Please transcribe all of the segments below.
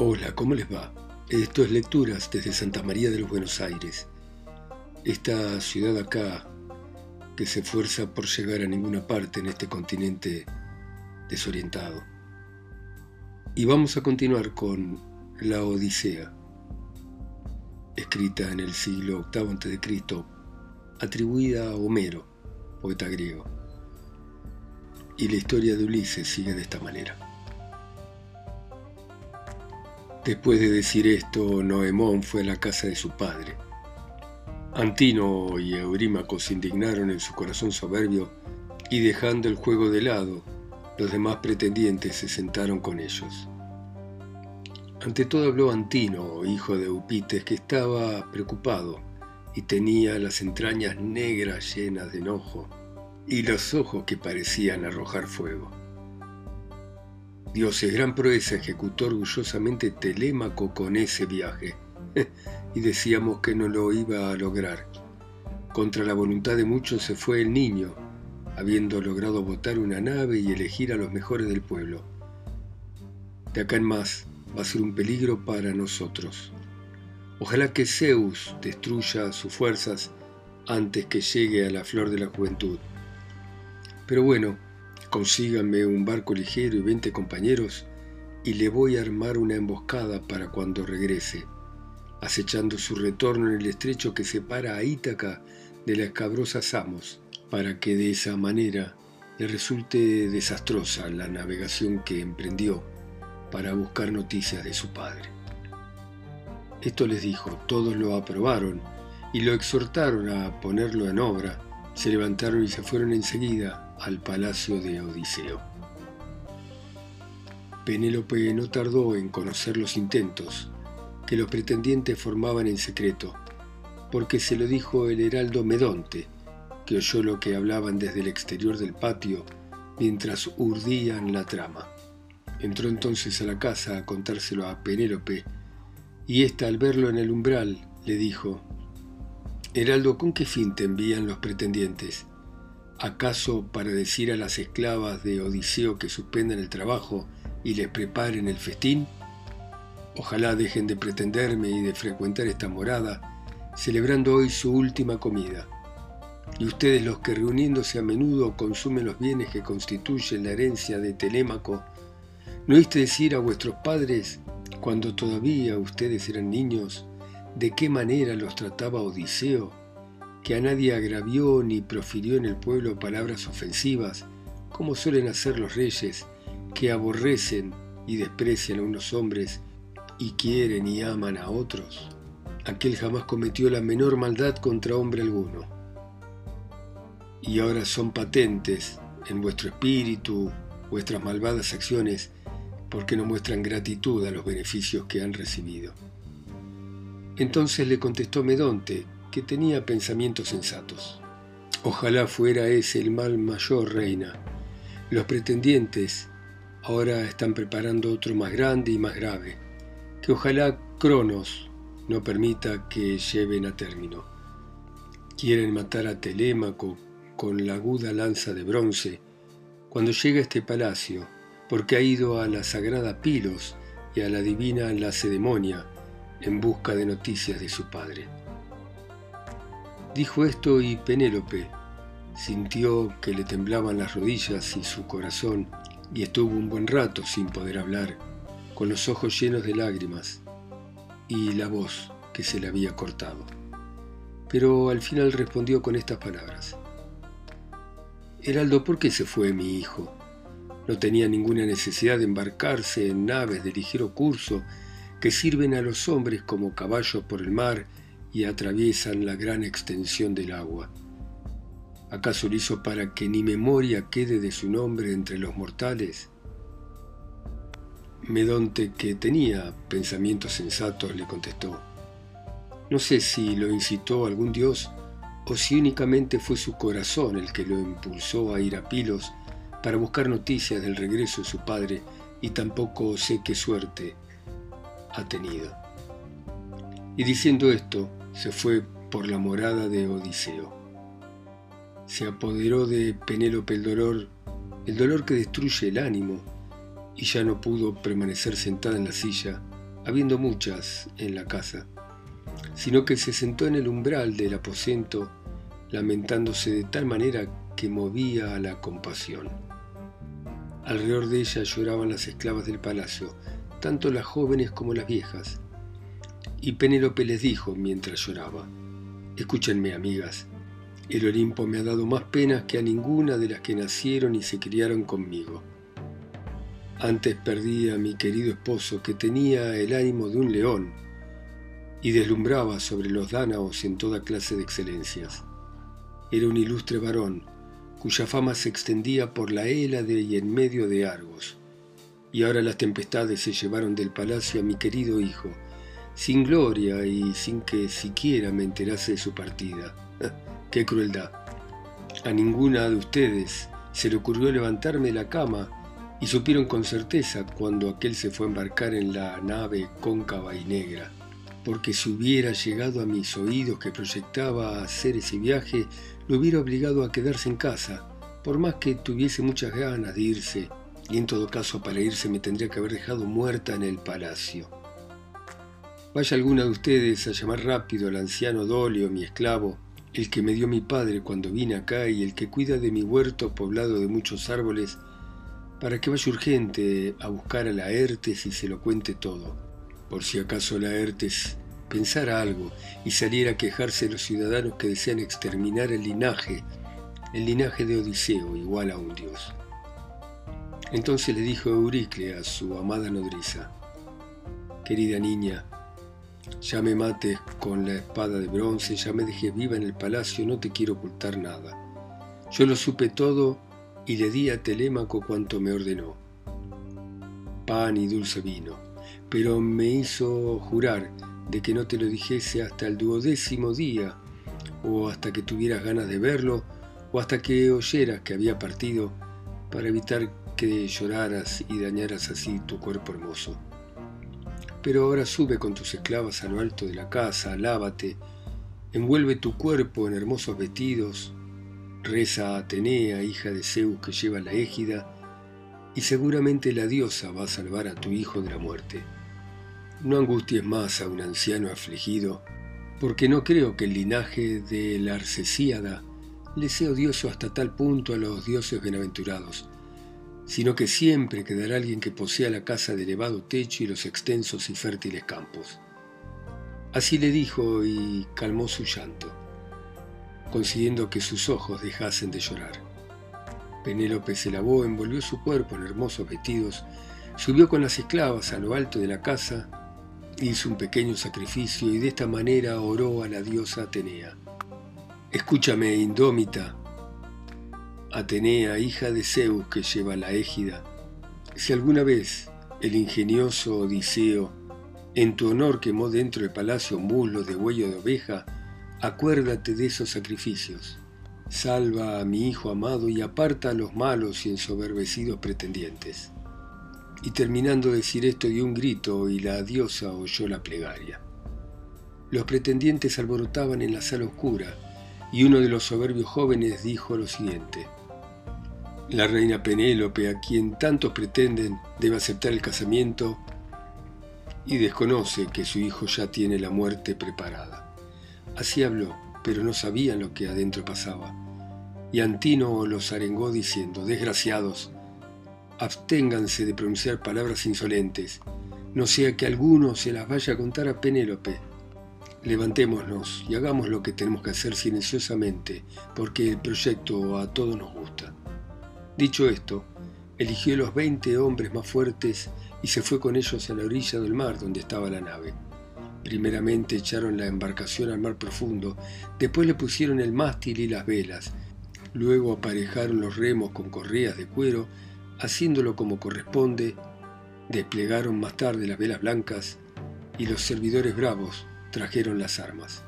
Hola, ¿cómo les va? Esto es Lecturas desde Santa María de los Buenos Aires. Esta ciudad acá que se esfuerza por llegar a ninguna parte en este continente desorientado. Y vamos a continuar con La Odisea, escrita en el siglo VIII a.C., atribuida a Homero, poeta griego. Y la historia de Ulises sigue de esta manera. Después de decir esto, Noemón fue a la casa de su padre. Antino y Eurímaco se indignaron en su corazón soberbio y dejando el juego de lado, los demás pretendientes se sentaron con ellos. Ante todo habló Antino, hijo de Eupites, que estaba preocupado y tenía las entrañas negras llenas de enojo y los ojos que parecían arrojar fuego. Dios es gran proeza ejecutó orgullosamente Telémaco con ese viaje, y decíamos que no lo iba a lograr. Contra la voluntad de muchos se fue el niño, habiendo logrado botar una nave y elegir a los mejores del pueblo. De acá en más va a ser un peligro para nosotros. Ojalá que Zeus destruya sus fuerzas antes que llegue a la flor de la juventud. Pero bueno, Consíganme un barco ligero y veinte compañeros y le voy a armar una emboscada para cuando regrese, acechando su retorno en el estrecho que separa a Ítaca de la escabrosa Samos, para que de esa manera le resulte desastrosa la navegación que emprendió para buscar noticias de su padre. Esto les dijo, todos lo aprobaron y lo exhortaron a ponerlo en obra, se levantaron y se fueron enseguida al palacio de Odiseo. Penélope no tardó en conocer los intentos que los pretendientes formaban en secreto, porque se lo dijo el heraldo Medonte, que oyó lo que hablaban desde el exterior del patio mientras urdían la trama. Entró entonces a la casa a contárselo a Penélope, y ésta al verlo en el umbral le dijo, Heraldo, ¿con qué fin te envían los pretendientes? ¿Acaso para decir a las esclavas de Odiseo que suspendan el trabajo y les preparen el festín? Ojalá dejen de pretenderme y de frecuentar esta morada, celebrando hoy su última comida. Y ustedes los que reuniéndose a menudo consumen los bienes que constituyen la herencia de Telémaco, ¿no oíste decir a vuestros padres, cuando todavía ustedes eran niños, de qué manera los trataba Odiseo que a nadie agravió ni profirió en el pueblo palabras ofensivas, como suelen hacer los reyes, que aborrecen y desprecian a unos hombres y quieren y aman a otros. Aquel jamás cometió la menor maldad contra hombre alguno. Y ahora son patentes en vuestro espíritu vuestras malvadas acciones porque no muestran gratitud a los beneficios que han recibido. Entonces le contestó Medonte, que tenía pensamientos sensatos. Ojalá fuera ese el mal mayor, reina. Los pretendientes ahora están preparando otro más grande y más grave, que ojalá Cronos no permita que lleven a término. Quieren matar a Telémaco con la aguda lanza de bronce cuando llega a este palacio, porque ha ido a la sagrada Pilos y a la divina Lacedemonia en busca de noticias de su padre. Dijo esto y Penélope sintió que le temblaban las rodillas y su corazón y estuvo un buen rato sin poder hablar, con los ojos llenos de lágrimas y la voz que se le había cortado. Pero al final respondió con estas palabras. Heraldo, ¿por qué se fue mi hijo? No tenía ninguna necesidad de embarcarse en naves de ligero curso que sirven a los hombres como caballos por el mar y atraviesan la gran extensión del agua. ¿Acaso lo hizo para que ni memoria quede de su nombre entre los mortales? Medonte, que tenía pensamientos sensatos, le contestó, no sé si lo incitó algún dios o si únicamente fue su corazón el que lo impulsó a ir a Pilos para buscar noticias del regreso de su padre y tampoco sé qué suerte ha tenido. Y diciendo esto, se fue por la morada de Odiseo. Se apoderó de Penélope el dolor, el dolor que destruye el ánimo, y ya no pudo permanecer sentada en la silla habiendo muchas en la casa, sino que se sentó en el umbral del aposento, lamentándose de tal manera que movía a la compasión. Alrededor de ella lloraban las esclavas del palacio, tanto las jóvenes como las viejas. Y Penélope les dijo mientras lloraba, Escúchenme, amigas, el Olimpo me ha dado más penas que a ninguna de las que nacieron y se criaron conmigo. Antes perdí a mi querido esposo, que tenía el ánimo de un león y deslumbraba sobre los dánaos en toda clase de excelencias. Era un ilustre varón, cuya fama se extendía por la Hélade y en medio de Argos. Y ahora las tempestades se llevaron del palacio a mi querido hijo, sin gloria y sin que siquiera me enterase de su partida. ¡Qué crueldad! A ninguna de ustedes se le ocurrió levantarme de la cama y supieron con certeza cuando aquel se fue a embarcar en la nave cóncava y negra, porque si hubiera llegado a mis oídos que proyectaba hacer ese viaje, lo hubiera obligado a quedarse en casa, por más que tuviese muchas ganas de irse, y en todo caso para irse me tendría que haber dejado muerta en el palacio. Vaya alguna de ustedes a llamar rápido al anciano Dolio, mi esclavo, el que me dio mi padre cuando vine acá y el que cuida de mi huerto poblado de muchos árboles, para que vaya urgente a buscar a Laertes y se lo cuente todo, por si acaso Laertes pensara algo y saliera a quejarse de los ciudadanos que desean exterminar el linaje, el linaje de Odiseo, igual a un dios. Entonces le dijo Euricle a su amada nodriza, Querida niña, ya me mates con la espada de bronce, ya me dejes viva en el palacio, no te quiero ocultar nada. Yo lo supe todo y le di a Telémaco cuanto me ordenó. Pan y dulce vino, pero me hizo jurar de que no te lo dijese hasta el duodécimo día, o hasta que tuvieras ganas de verlo, o hasta que oyeras que había partido, para evitar que lloraras y dañaras así tu cuerpo hermoso. Pero ahora sube con tus esclavas a lo alto de la casa, lávate, envuelve tu cuerpo en hermosos vestidos, reza a Atenea, hija de Zeus que lleva la égida, y seguramente la diosa va a salvar a tu hijo de la muerte. No angusties más a un anciano afligido, porque no creo que el linaje de la Arcesíada le sea odioso hasta tal punto a los dioses bienaventurados, sino que siempre quedará alguien que posea la casa de elevado techo y los extensos y fértiles campos. Así le dijo y calmó su llanto, consiguiendo que sus ojos dejasen de llorar. Penélope se lavó, envolvió su cuerpo en hermosos vestidos, subió con las esclavas a lo alto de la casa hizo un pequeño sacrificio y de esta manera oró a la diosa Atenea. Escúchame, indómita, Atenea, hija de Zeus que lleva la égida, si alguna vez el ingenioso Odiseo en tu honor quemó dentro del palacio muslos de huello de oveja, acuérdate de esos sacrificios. Salva a mi hijo amado y aparta a los malos y ensoberbecidos pretendientes. Y terminando de decir esto dio un grito y la diosa oyó la plegaria. Los pretendientes alborotaban en la sala oscura y uno de los soberbios jóvenes dijo lo siguiente. La reina Penélope, a quien tantos pretenden, debe aceptar el casamiento y desconoce que su hijo ya tiene la muerte preparada. Así habló, pero no sabían lo que adentro pasaba. Y Antino los arengó diciendo, desgraciados, absténganse de pronunciar palabras insolentes, no sea que alguno se las vaya a contar a Penélope. Levantémonos y hagamos lo que tenemos que hacer silenciosamente, porque el proyecto a todos nos gusta. Dicho esto, eligió los veinte hombres más fuertes y se fue con ellos a la orilla del mar donde estaba la nave. Primeramente echaron la embarcación al mar profundo, después le pusieron el mástil y las velas, luego aparejaron los remos con correas de cuero haciéndolo como corresponde, desplegaron más tarde las velas blancas y los servidores bravos trajeron las armas.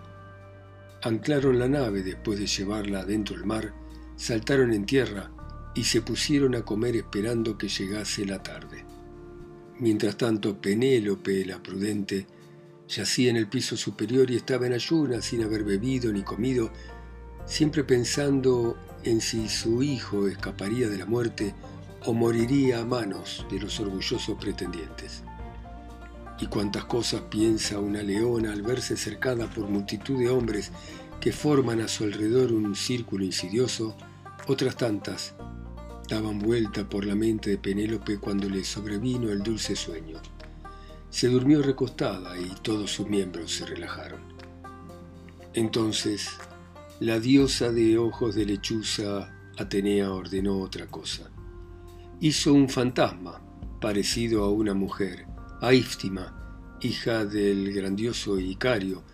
Anclaron la nave después de llevarla dentro del mar, saltaron en tierra y se pusieron a comer esperando que llegase la tarde. Mientras tanto, Penélope, la prudente, yacía en el piso superior y estaba en ayunas sin haber bebido ni comido, siempre pensando en si su hijo escaparía de la muerte o moriría a manos de los orgullosos pretendientes. y cuantas cosas piensa una leona al verse cercada por multitud de hombres que forman a su alrededor un círculo insidioso, otras tantas daban vuelta por la mente de Penélope cuando le sobrevino el dulce sueño. Se durmió recostada y todos sus miembros se relajaron. Entonces, la diosa de ojos de lechuza Atenea ordenó otra cosa. Hizo un fantasma parecido a una mujer, Aíftima, hija del grandioso Icario,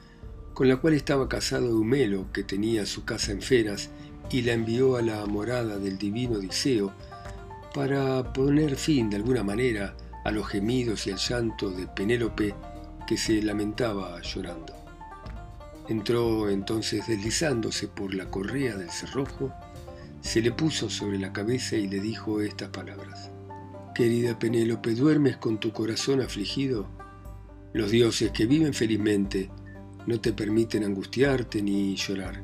con la cual estaba casado Eumelo, que tenía su casa en Feras, y la envió a la morada del divino Odiseo para poner fin de alguna manera a los gemidos y al llanto de Penélope que se lamentaba llorando. Entró entonces deslizándose por la correa del cerrojo, se le puso sobre la cabeza y le dijo estas palabras. Querida Penélope, ¿duermes con tu corazón afligido? Los dioses que viven felizmente no te permiten angustiarte ni llorar,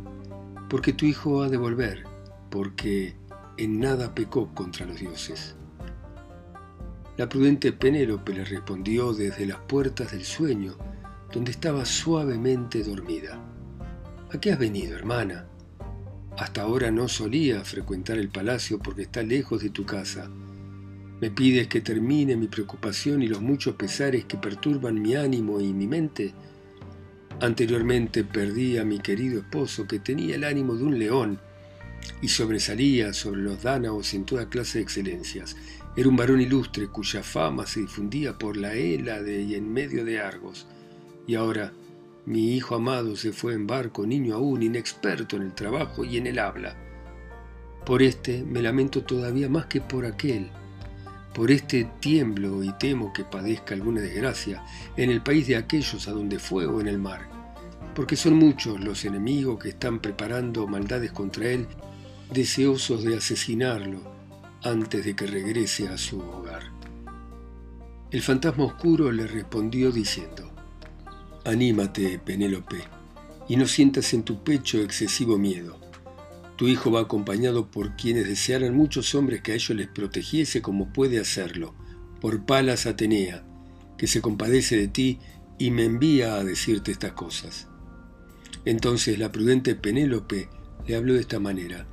porque tu hijo ha de volver, porque en nada pecó contra los dioses. La prudente Penélope le respondió desde las puertas del sueño, donde estaba suavemente dormida. ¿A qué has venido, hermana? Hasta ahora no solía frecuentar el palacio porque está lejos de tu casa ¿Me pides que termine mi preocupación y los muchos pesares que perturban mi ánimo y mi mente? Anteriormente perdí a mi querido esposo que tenía el ánimo de un león y sobresalía sobre los dánaos en toda clase de excelencias. Era un varón ilustre cuya fama se difundía por la Hélade y en medio de Argos. Y ahora mi hijo amado se fue en barco, niño aún, inexperto en el trabajo y en el habla. Por este me lamento todavía más que por aquel por este tiemblo y temo que padezca alguna desgracia en el país de aquellos a donde fue o en el mar, porque son muchos los enemigos que están preparando maldades contra él, deseosos de asesinarlo antes de que regrese a su hogar. El fantasma oscuro le respondió diciendo, Anímate, Penélope, y no sientas en tu pecho excesivo miedo tu hijo va acompañado por quienes desearan muchos hombres que a ellos les protegiese como puede hacerlo, por Palas Atenea, que se compadece de ti y me envía a decirte estas cosas. Entonces la prudente Penélope le habló de esta manera.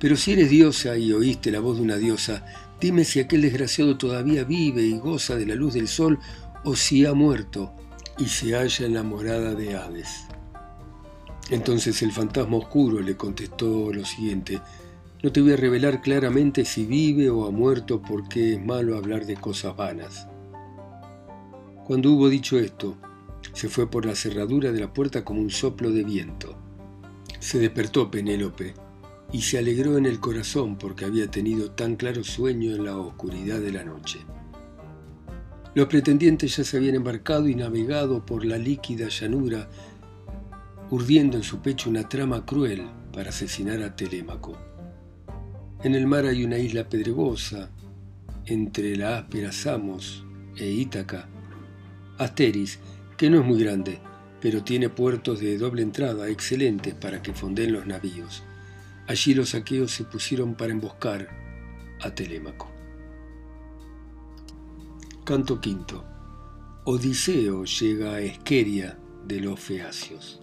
Pero si eres diosa y oíste la voz de una diosa, dime si aquel desgraciado todavía vive y goza de la luz del sol o si ha muerto y se halla en la morada de Hades. Entonces el fantasma oscuro le contestó lo siguiente, no te voy a revelar claramente si vive o ha muerto porque es malo hablar de cosas vanas. Cuando hubo dicho esto, se fue por la cerradura de la puerta como un soplo de viento. Se despertó Penélope y se alegró en el corazón porque había tenido tan claro sueño en la oscuridad de la noche. Los pretendientes ya se habían embarcado y navegado por la líquida llanura urdiendo en su pecho una trama cruel para asesinar a Telémaco. En el mar hay una isla pedregosa, entre la áspera Samos e Ítaca, Asteris, que no es muy grande, pero tiene puertos de doble entrada excelentes para que fonden los navíos. Allí los saqueos se pusieron para emboscar a Telémaco. Canto quinto. Odiseo llega a Esqueria de los Feacios.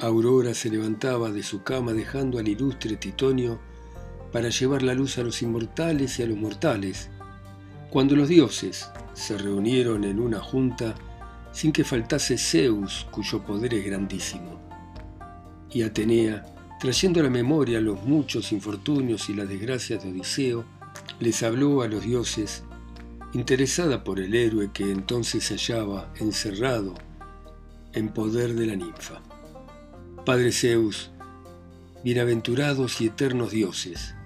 Aurora se levantaba de su cama dejando al ilustre Titonio para llevar la luz a los inmortales y a los mortales, cuando los dioses se reunieron en una junta sin que faltase Zeus, cuyo poder es grandísimo. Y Atenea, trayendo a la memoria los muchos infortunios y las desgracias de Odiseo, les habló a los dioses, interesada por el héroe que entonces se hallaba encerrado en poder de la ninfa. Padre Zeus, bienaventurados y eternos dioses,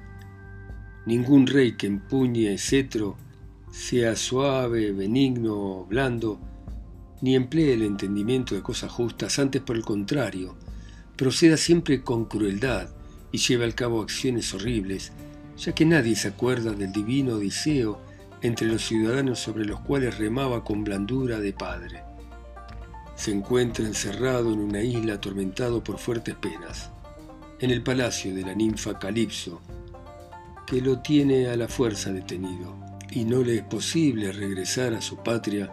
ningún rey que empuñe cetro sea suave, benigno, blando, ni emplee el entendimiento de cosas justas, antes por el contrario, proceda siempre con crueldad y lleve al cabo acciones horribles, ya que nadie se acuerda del divino Odiseo entre los ciudadanos sobre los cuales remaba con blandura de padre se encuentra encerrado en una isla atormentado por fuertes penas, en el palacio de la ninfa Calipso, que lo tiene a la fuerza detenido. y no le es posible regresar a su patria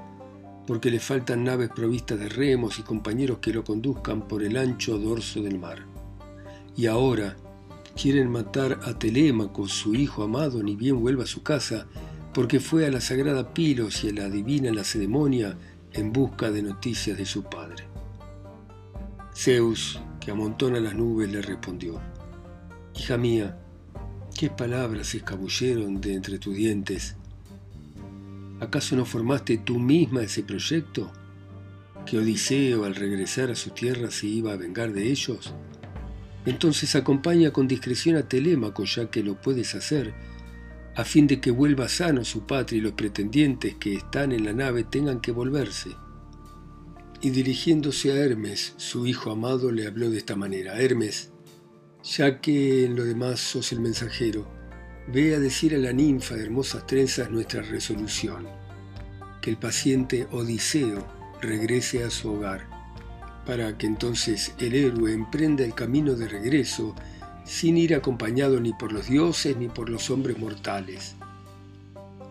porque le faltan naves provistas de remos y compañeros que lo conduzcan por el ancho dorso del mar. Y ahora quieren matar a Telémaco, su hijo amado, ni bien vuelva a su casa, porque fue a la sagrada Pilos y a la divina Lacedemonia en busca de noticias de su padre. Zeus, que amontona las nubes, le respondió, Hija mía, ¿qué palabras se escabulleron de entre tus dientes? ¿Acaso no formaste tú misma ese proyecto? ¿Que Odiseo al regresar a su tierra se iba a vengar de ellos? Entonces acompaña con discreción a Telémaco ya que lo puedes hacer, a fin de que vuelva sano su patria y los pretendientes que están en la nave tengan que volverse. Y dirigiéndose a Hermes, su hijo amado, le habló de esta manera, Hermes, ya que en lo demás sos el mensajero, ve a decir a la ninfa de hermosas trenzas nuestra resolución, que el paciente Odiseo regrese a su hogar, para que entonces el héroe emprenda el camino de regreso sin ir acompañado ni por los dioses ni por los hombres mortales.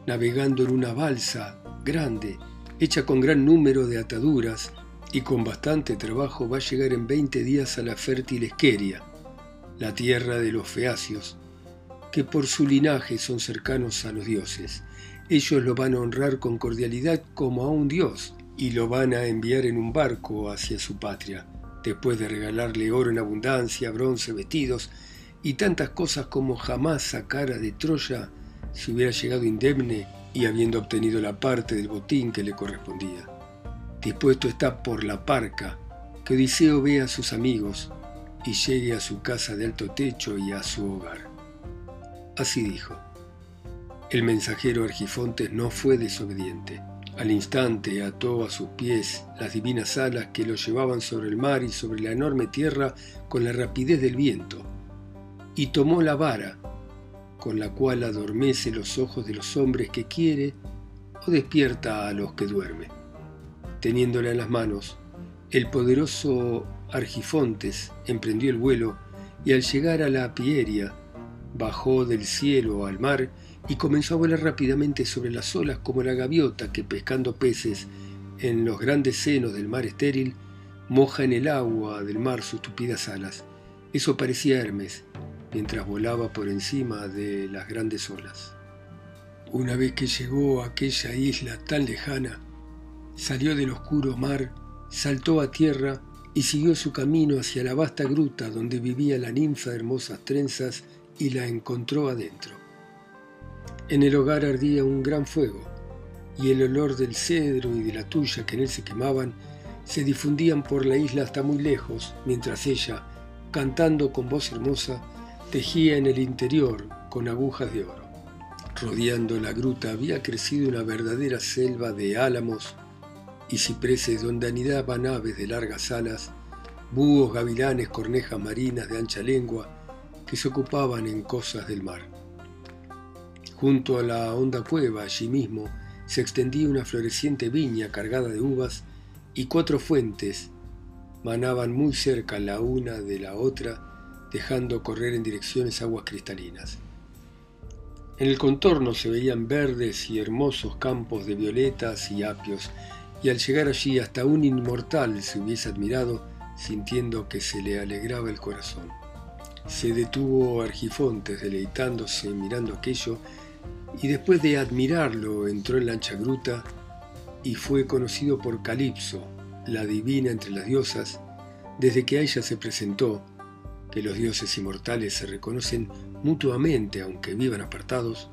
Navegando en una balsa grande, hecha con gran número de ataduras y con bastante trabajo, va a llegar en 20 días a la fértil Esqueria, la tierra de los feacios, que por su linaje son cercanos a los dioses. Ellos lo van a honrar con cordialidad como a un dios y lo van a enviar en un barco hacia su patria después de regalarle oro en abundancia, bronce, vestidos y tantas cosas como jamás sacara de Troya si hubiera llegado indemne y habiendo obtenido la parte del botín que le correspondía. Dispuesto está por la parca que Odiseo vea a sus amigos y llegue a su casa de alto techo y a su hogar. Así dijo. El mensajero Argifontes no fue desobediente al instante ató a sus pies las divinas alas que lo llevaban sobre el mar y sobre la enorme tierra con la rapidez del viento, y tomó la vara con la cual adormece los ojos de los hombres que quiere o despierta a los que duerme. Teniéndola en las manos, el poderoso Argifontes emprendió el vuelo y al llegar a la Pieria, bajó del cielo al mar y comenzó a volar rápidamente sobre las olas como la gaviota que pescando peces en los grandes senos del mar estéril moja en el agua del mar sus tupidas alas. Eso parecía Hermes mientras volaba por encima de las grandes olas. Una vez que llegó a aquella isla tan lejana, salió del oscuro mar, saltó a tierra y siguió su camino hacia la vasta gruta donde vivía la ninfa de hermosas trenzas y la encontró adentro. En el hogar ardía un gran fuego, y el olor del cedro y de la tuya que en él se quemaban se difundían por la isla hasta muy lejos, mientras ella, cantando con voz hermosa, tejía en el interior con agujas de oro. Rodeando la gruta había crecido una verdadera selva de álamos y cipreses donde anidaban aves de largas alas, búhos, gavilanes, cornejas marinas de ancha lengua, que se ocupaban en cosas del mar. Junto a la honda cueva, allí mismo, se extendía una floreciente viña cargada de uvas y cuatro fuentes manaban muy cerca la una de la otra, dejando correr en direcciones aguas cristalinas. En el contorno se veían verdes y hermosos campos de violetas y apios, y al llegar allí hasta un inmortal se hubiese admirado, sintiendo que se le alegraba el corazón. Se detuvo Argifontes, deleitándose mirando aquello, y después de admirarlo entró en la ancha gruta y fue conocido por Calipso, la divina entre las diosas, desde que a ella se presentó, que los dioses inmortales se reconocen mutuamente aunque vivan apartados,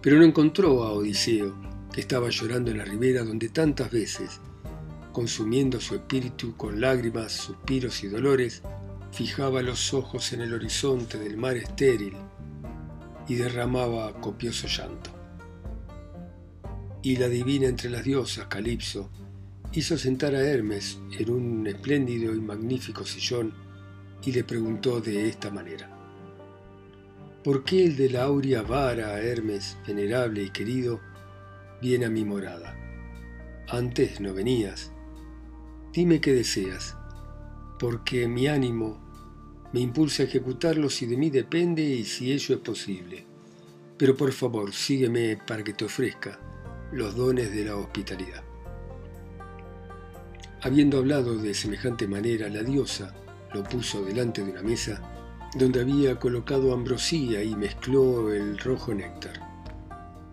pero no encontró a Odiseo, que estaba llorando en la ribera donde tantas veces, consumiendo su espíritu con lágrimas, suspiros y dolores, fijaba los ojos en el horizonte del mar estéril y derramaba copioso llanto. Y la divina entre las diosas, Calipso, hizo sentar a Hermes en un espléndido y magnífico sillón y le preguntó de esta manera. ¿Por qué el de la aurea vara, Hermes, venerable y querido, viene a mi morada? Antes no venías. Dime qué deseas, porque mi ánimo me impulsa a ejecutarlo si de mí depende y si ello es posible. pero por favor sígueme para que te ofrezca los dones de la hospitalidad. Habiendo hablado de semejante manera, la diosa lo puso delante de una mesa donde había colocado ambrosía y mezcló el rojo néctar.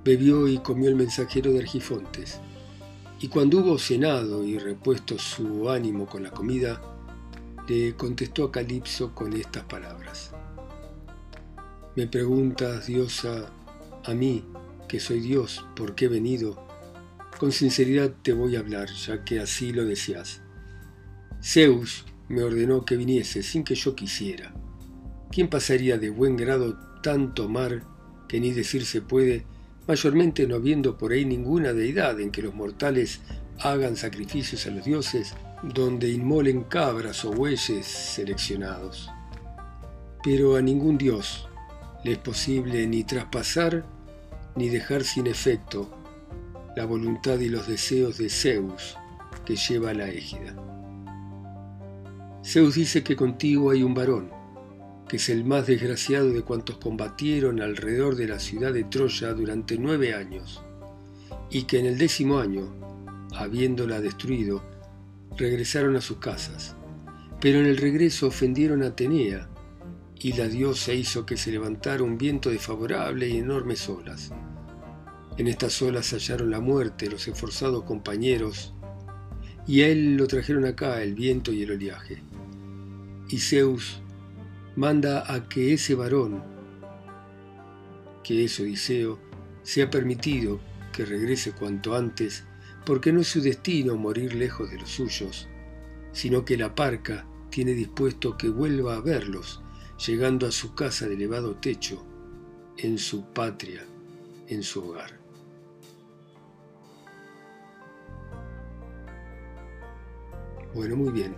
Bebió y comió el mensajero de Argifontes, y cuando hubo cenado y repuesto su ánimo con la comida, le contestó a Calipso con estas palabras. Me preguntas, diosa, a mí, que soy Dios, por qué he venido, con sinceridad te voy a hablar, ya que así lo deseas. Zeus me ordenó que viniese sin que yo quisiera. ¿Quién pasaría de buen grado tanto mar que ni decirse puede, mayormente no habiendo por ahí ninguna deidad en que los mortales hagan sacrificios a los dioses, donde inmolen cabras o bueyes seleccionados? Pero a ningún dios le es posible ni traspasar ni dejar sin efecto la voluntad y los deseos de Zeus que lleva la égida. Zeus dice que contigo hay un varón, que es el más desgraciado de cuantos combatieron alrededor de la ciudad de Troya durante nueve años, y que en el décimo año, habiéndola destruido, regresaron a sus casas. Pero en el regreso ofendieron a Atenea, y la diosa hizo que se levantara un viento desfavorable y enormes olas en estas olas hallaron la muerte los esforzados compañeros, y a él lo trajeron acá el viento y el oleaje. Y Zeus manda a que ese varón, que es Odiseo, sea permitido que regrese cuanto antes, porque no es su destino morir lejos de los suyos, sino que la parca tiene dispuesto que vuelva a verlos, llegando a su casa de elevado techo, en su patria, en su hogar. Bueno, muy bien.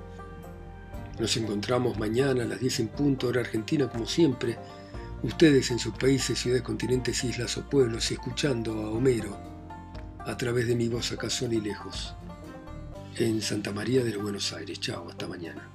Nos encontramos mañana a las 10 en punto, hora argentina, como siempre. Ustedes en sus países, ciudades, continentes, islas o pueblos, escuchando a Homero a través de mi voz acá son y lejos. En Santa María de Buenos Aires. Chao, hasta mañana.